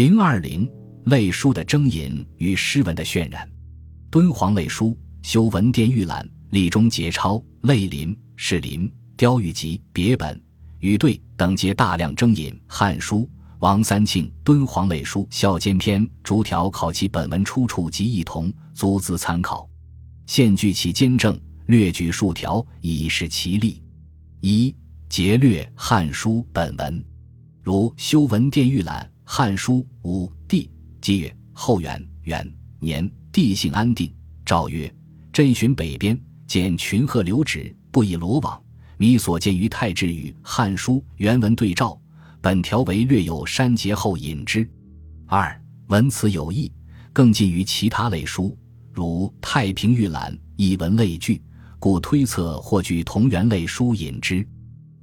零二零类书的征引与诗文的渲染，敦煌类书修文殿预览、隶中节钞、类林、士林、雕玉集、别本、语对等皆大量征引《汉书》。王三庆《敦煌类书孝监篇》逐条考其本文出处及异同，足资参考。现据其兼证，略举数条以示其例。一、节略《汉书》本文，如修文殿预览。《汉书》五帝纪曰：后元元年，地性安定。诏曰：朕巡北边，见群鹤流止，不以罗网。弥所见于太志与《汉书》原文对照，本条为略有删节后引之。二文辞有异，更近于其他类书，如《太平御览》一文类聚，故推测或据同源类书引之。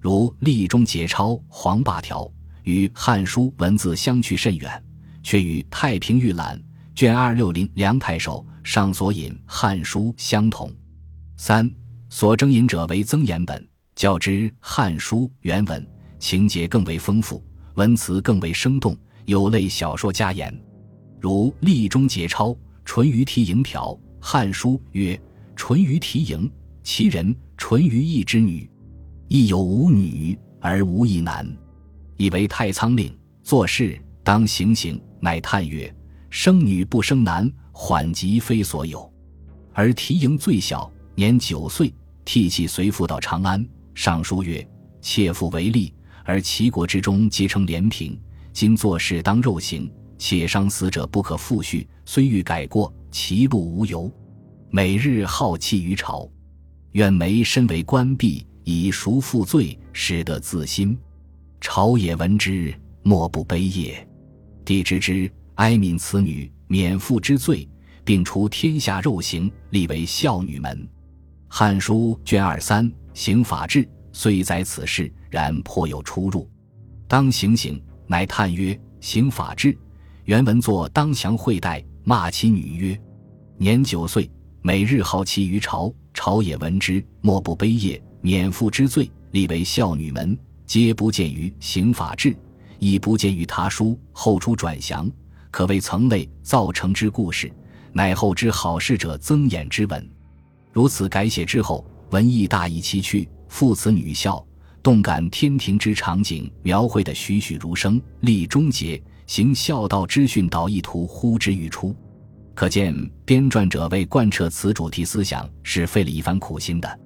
如《立中节钞》黄霸条。与《汉书》文字相去甚远，却与《太平御览》卷二六零梁太守上所引《汉书》相同。三所征引者为增言本，较之《汉书》原文，情节更为丰富，文辞更为生动，有类小说家言。如《立中节钞》淳于提营条，《汉书》曰：“淳于提营，其人淳于意之女，亦有五女而无一男。”以为太仓令做事当行刑，乃叹曰：“生女不生男，缓急非所有。”而提营最小，年九岁，涕泣随父到长安。上书曰：“妾父为吏，而齐国之中皆称廉平。今做事当肉刑，且伤死者不可复续。虽欲改过，其路无由。每日好弃于朝，愿梅身为官婢，以赎父罪，使得自新。”朝野闻之，莫不悲也。帝知之，哀悯此女，免父之罪，并除天下肉刑，立为孝女门。《汉书》卷二三《刑法志》虽载此事，然颇有出入。当行刑，乃叹曰：“刑法志原文作当祥会代，骂其女曰：年九岁，每日好骑于朝，朝野闻之，莫不悲也，免父之罪，立为孝女门。”皆不见于刑法志，亦不见于他书。后出转详，可谓曾类造成之故事，乃后之好事者增演之文。如此改写之后，文艺大异其趣，父慈女孝，动感天庭之场景，描绘的栩栩如生，立忠节，行孝道之训导意图呼之欲出。可见编撰者为贯彻此主题思想，是费了一番苦心的。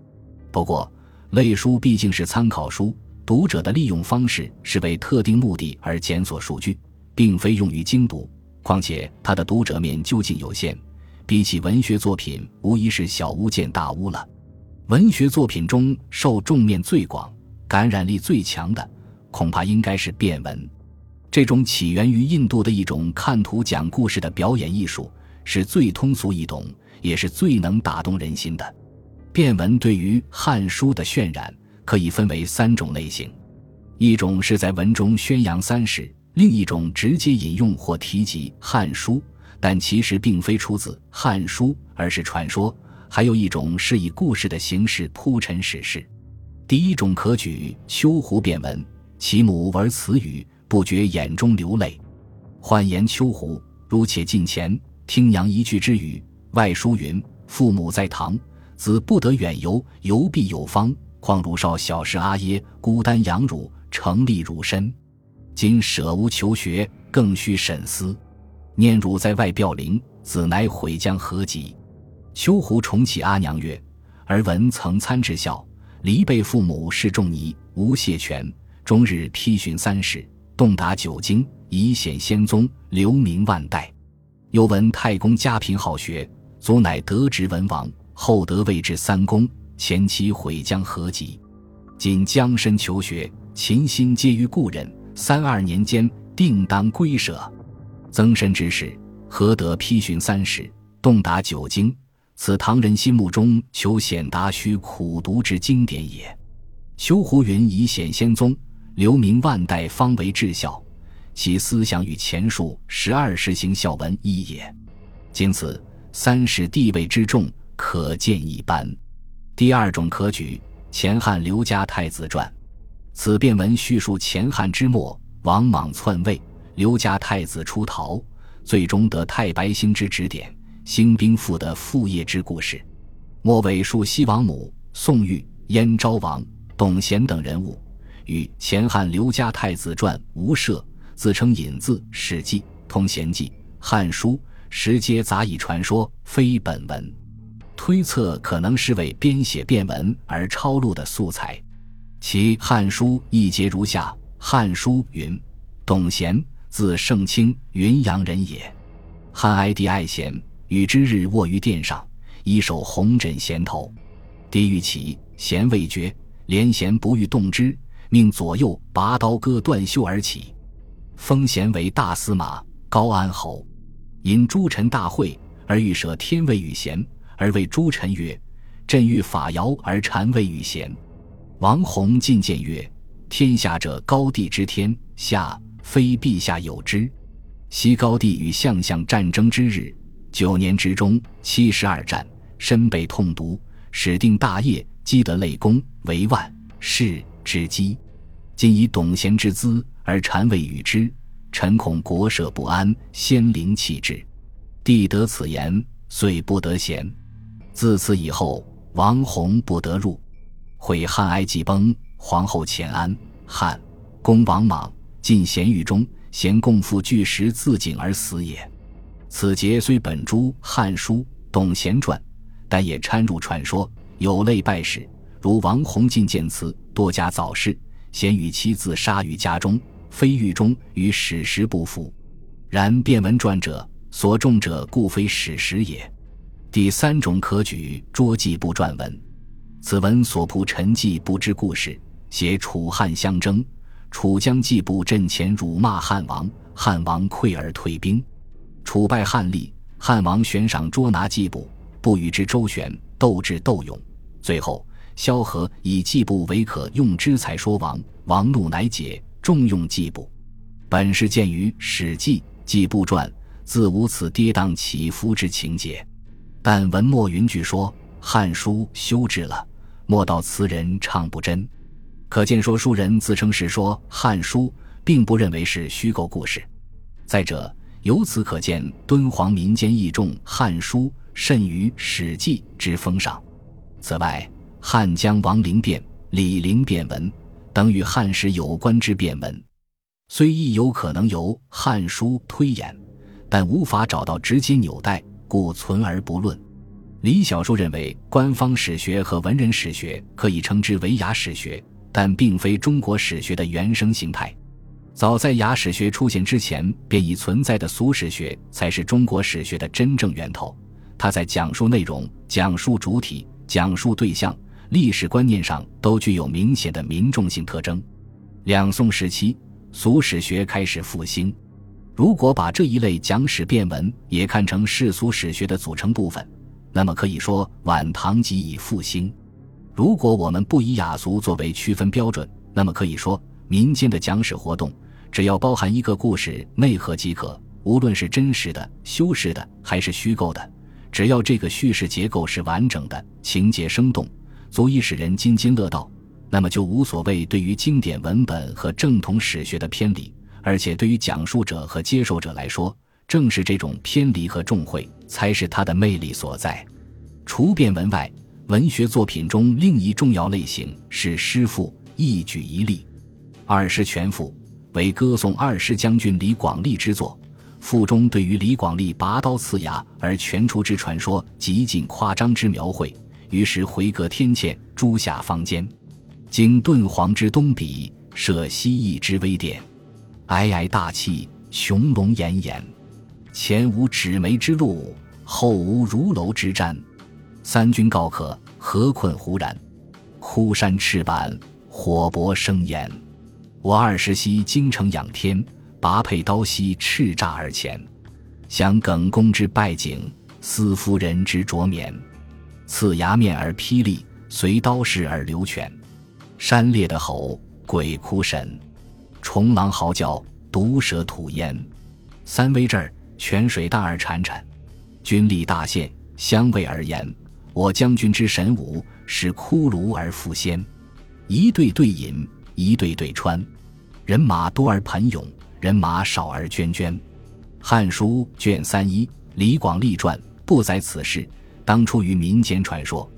不过，类书毕竟是参考书。读者的利用方式是为特定目的而检索数据，并非用于精读。况且它的读者面究竟有限，比起文学作品，无疑是小巫见大巫了。文学作品中受众面最广、感染力最强的，恐怕应该是变文。这种起源于印度的一种看图讲故事的表演艺术，是最通俗易懂，也是最能打动人心的。变文对于《汉书》的渲染。可以分为三种类型，一种是在文中宣扬三史，另一种直接引用或提及《汉书》，但其实并非出自《汉书》，而是传说；还有一种是以故事的形式铺陈史事。第一种可举秋胡变文，其母闻此语，不觉眼中流泪。换言秋胡，如且近前听娘一句之语，外书云：父母在堂，子不得远游，游必有方。况汝少小时阿耶孤单养汝成立汝身，今舍吾求学，更须审思。念汝在外表灵，子乃悔将何及？秋胡重启阿娘曰：“儿闻曾参之孝，离被父母是仲尼，无谢权，终日批寻三史，洞达九经，以显先宗，留名万代。又闻太公家贫好学，祖乃得职文王，后得位至三公。”前期悔将何及？今将身求学，勤心皆于故人。三二年间，定当归舍。增身之事，何得批寻三史，洞达九经？此唐人心目中求显达须苦读之经典也。修胡云以显先宗，留名万代，方为至孝。其思想与前述十二世行孝文一也。经此三史地位之重，可见一斑。第二种可举前汉刘家太子传，此变文叙述前汉之末王莽篡位，刘家太子出逃，最终得太白星之指点，兴兵复得父业之故事。末尾述西王母、宋玉、燕昭王、董贤等人物，与前汉刘家太子传无涉，自称引自《史记》《通贤记》《汉书》，实皆杂以传说，非本文。推测可能是为编写变文而抄录的素材。其《汉书》一节如下：《汉书》云：“董贤，字圣卿，云阳人也。汉哀帝爱贤，与之日卧于殿上，以手红枕衔头。帝欲起，贤未决，连贤不欲动之，命左右拔刀割断袖而起。封贤为大司马、高安侯。因诸臣大会而欲舍天位与贤。”而谓诸臣曰：“朕欲法尧而禅位于贤。”王弘进谏曰：“天下者高帝之天下，非陛下有之。昔高帝与相相战争之日，九年之中七十二战，身被痛毒，始定大业，积得累功，为万世之基。今以董贤之资而禅位与之，臣恐国社不安，先灵弃之。帝得此言，遂不得贤。”自此以后，王弘不得入。毁汉哀既崩，皇后前安，汉公王莽进咸狱中，咸共赴巨石自尽而死也。此节虽本诸《汉书·董贤传》，但也掺入传说，有类败史，如王弘进谏词多加早逝，咸与妻自杀于家中，非狱中与史实不符。然变文传者所重者，故非史实也。第三种可举捉季布传文，此文所铺陈季布之故事，写楚汉相争，楚将季布阵前辱骂汉王，汉王溃而退兵，楚败汉立，汉王悬赏捉拿季布，不与之周旋，斗智斗勇，最后萧何以季布为可用之才说王，王怒乃解，重用季布。本是见于《史记·季布传》，自无此跌宕起伏之情节。但文末云句说《汉书》修治了，莫道词人唱不真，可见说书人自称是说《汉书》，并不认为是虚构故事。再者，由此可见敦煌民间义重《汉书》甚于《史记》之风尚。此外，汉江王陵变、李陵变文等与汉史有关之变文，虽亦有可能由《汉书》推演，但无法找到直接纽带。故存而不论。李小树认为，官方史学和文人史学可以称之为雅史学，但并非中国史学的原生形态。早在雅史学出现之前，便已存在的俗史学才是中国史学的真正源头。它在讲述内容、讲述主体、讲述对象、历史观念上都具有明显的民众性特征。两宋时期，俗史学开始复兴。如果把这一类讲史变文也看成世俗史学的组成部分，那么可以说晚唐即已复兴。如果我们不以雅俗作为区分标准，那么可以说民间的讲史活动只要包含一个故事内核即可，无论是真实的、修饰的还是虚构的，只要这个叙事结构是完整的，情节生动，足以使人津津乐道，那么就无所谓对于经典文本和正统史学的偏离。而且，对于讲述者和接受者来说，正是这种偏离和重会，才是它的魅力所在。除变文外，文学作品中另一重要类型是诗赋，一举一例。《二师全赋》为歌颂二师将军李广利之作，赋中对于李广利拔刀刺牙而全出之传说极尽夸张之描绘，于是回阁天堑，诸下方间，经敦煌之东鄙，设西翼之微殿。皑皑大气，穹隆岩岩，前无指眉之路，后无如楼之毡。三军告可，何困胡然？枯山赤坂，火搏生炎。我二十息京城仰天，拔佩刀兮叱咤而前。想耿恭之败景，思夫人之着冕。刺牙面而霹雳，随刀势而流泉。山裂的吼，鬼哭神。虫狼嚎叫，毒蛇吐烟，三威震儿，泉水大而潺潺，军力大现，相位而言。我将军之神武，使骷髅而复仙。一队队饮，一队队穿，人马多而盆涌，人马少而涓涓。《汉书》卷三一李广利传不载此事，当出于民间传说。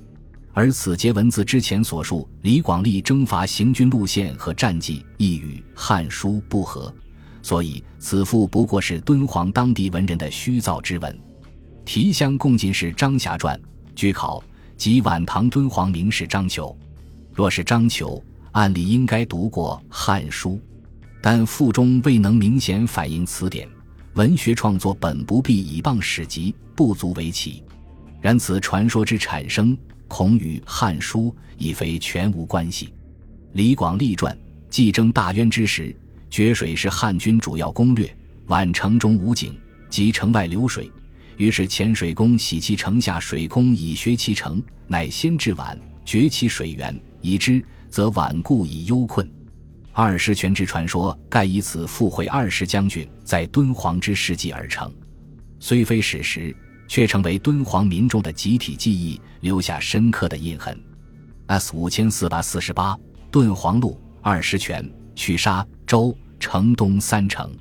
而此节文字之前所述李广利征伐行军路线和战绩亦与《汉书》不合，所以此赋不过是敦煌当地文人的虚造之文。提香共进士张霞传，据考即晚唐敦煌名士张求。若是张求，按理应该读过《汉书》，但赋中未能明显反映此点。文学创作本不必以傍史籍，不足为奇。然此传说之产生。恐与《汉书》已非全无关系。李广利传：既征大渊之时，决水是汉军主要攻略。宛城中无井，即城外流水。于是潜水工洗其城下水空，以学其城，乃先至宛，决其水源，已之，则宛固以忧困。二十权之传说，盖以此附会二师将军在敦煌之事迹而成，虽非史实。却成为敦煌民众的集体记忆，留下深刻的印痕。S 五千四百四十八，敦煌路二十泉，曲沙州城东三城。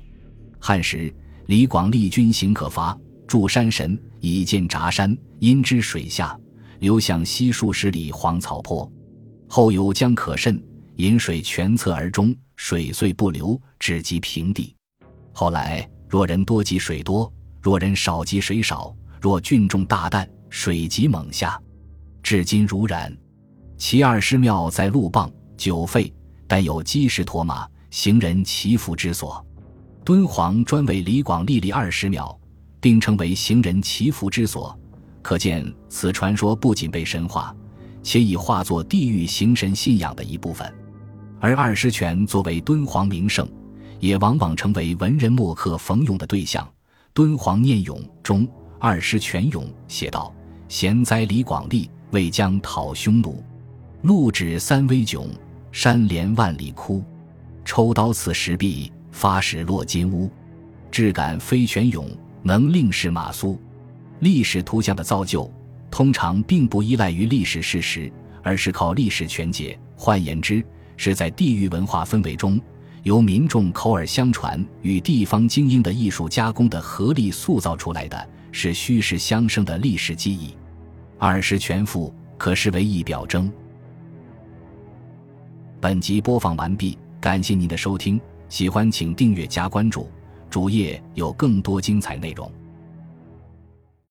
汉时，李广利军行可伐，筑山神以建闸山，因之水下流向西数十里黄草坡，后有江可渗，引水全侧而中，水遂不流，只及平地。后来若人多即水多，若人少即水少。若郡中大担，水急猛下，至今如然。其二师庙在路傍，久废，但有积石驮马，行人祈福之所。敦煌专为李广立立二师庙，并称为行人祈福之所，可见此传说不仅被神化，且已化作地域行神信仰的一部分。而二师泉作为敦煌名胜，也往往成为文人墨客逢咏的对象。敦煌念咏中。二师泉涌写道：“贤哉李广利，为将讨匈奴，路指三危窘，山连万里枯。抽刀刺石壁，发石落金乌。质感非泉涌，能令使马苏。”历史图像的造就，通常并不依赖于历史事实，而是靠历史全解。换言之，是在地域文化氛围中，由民众口耳相传与地方精英的艺术加工的合力塑造出来的。是虚实相生的历史记忆，二十全赋可视为一表征。本集播放完毕，感谢您的收听，喜欢请订阅加关注，主页有更多精彩内容。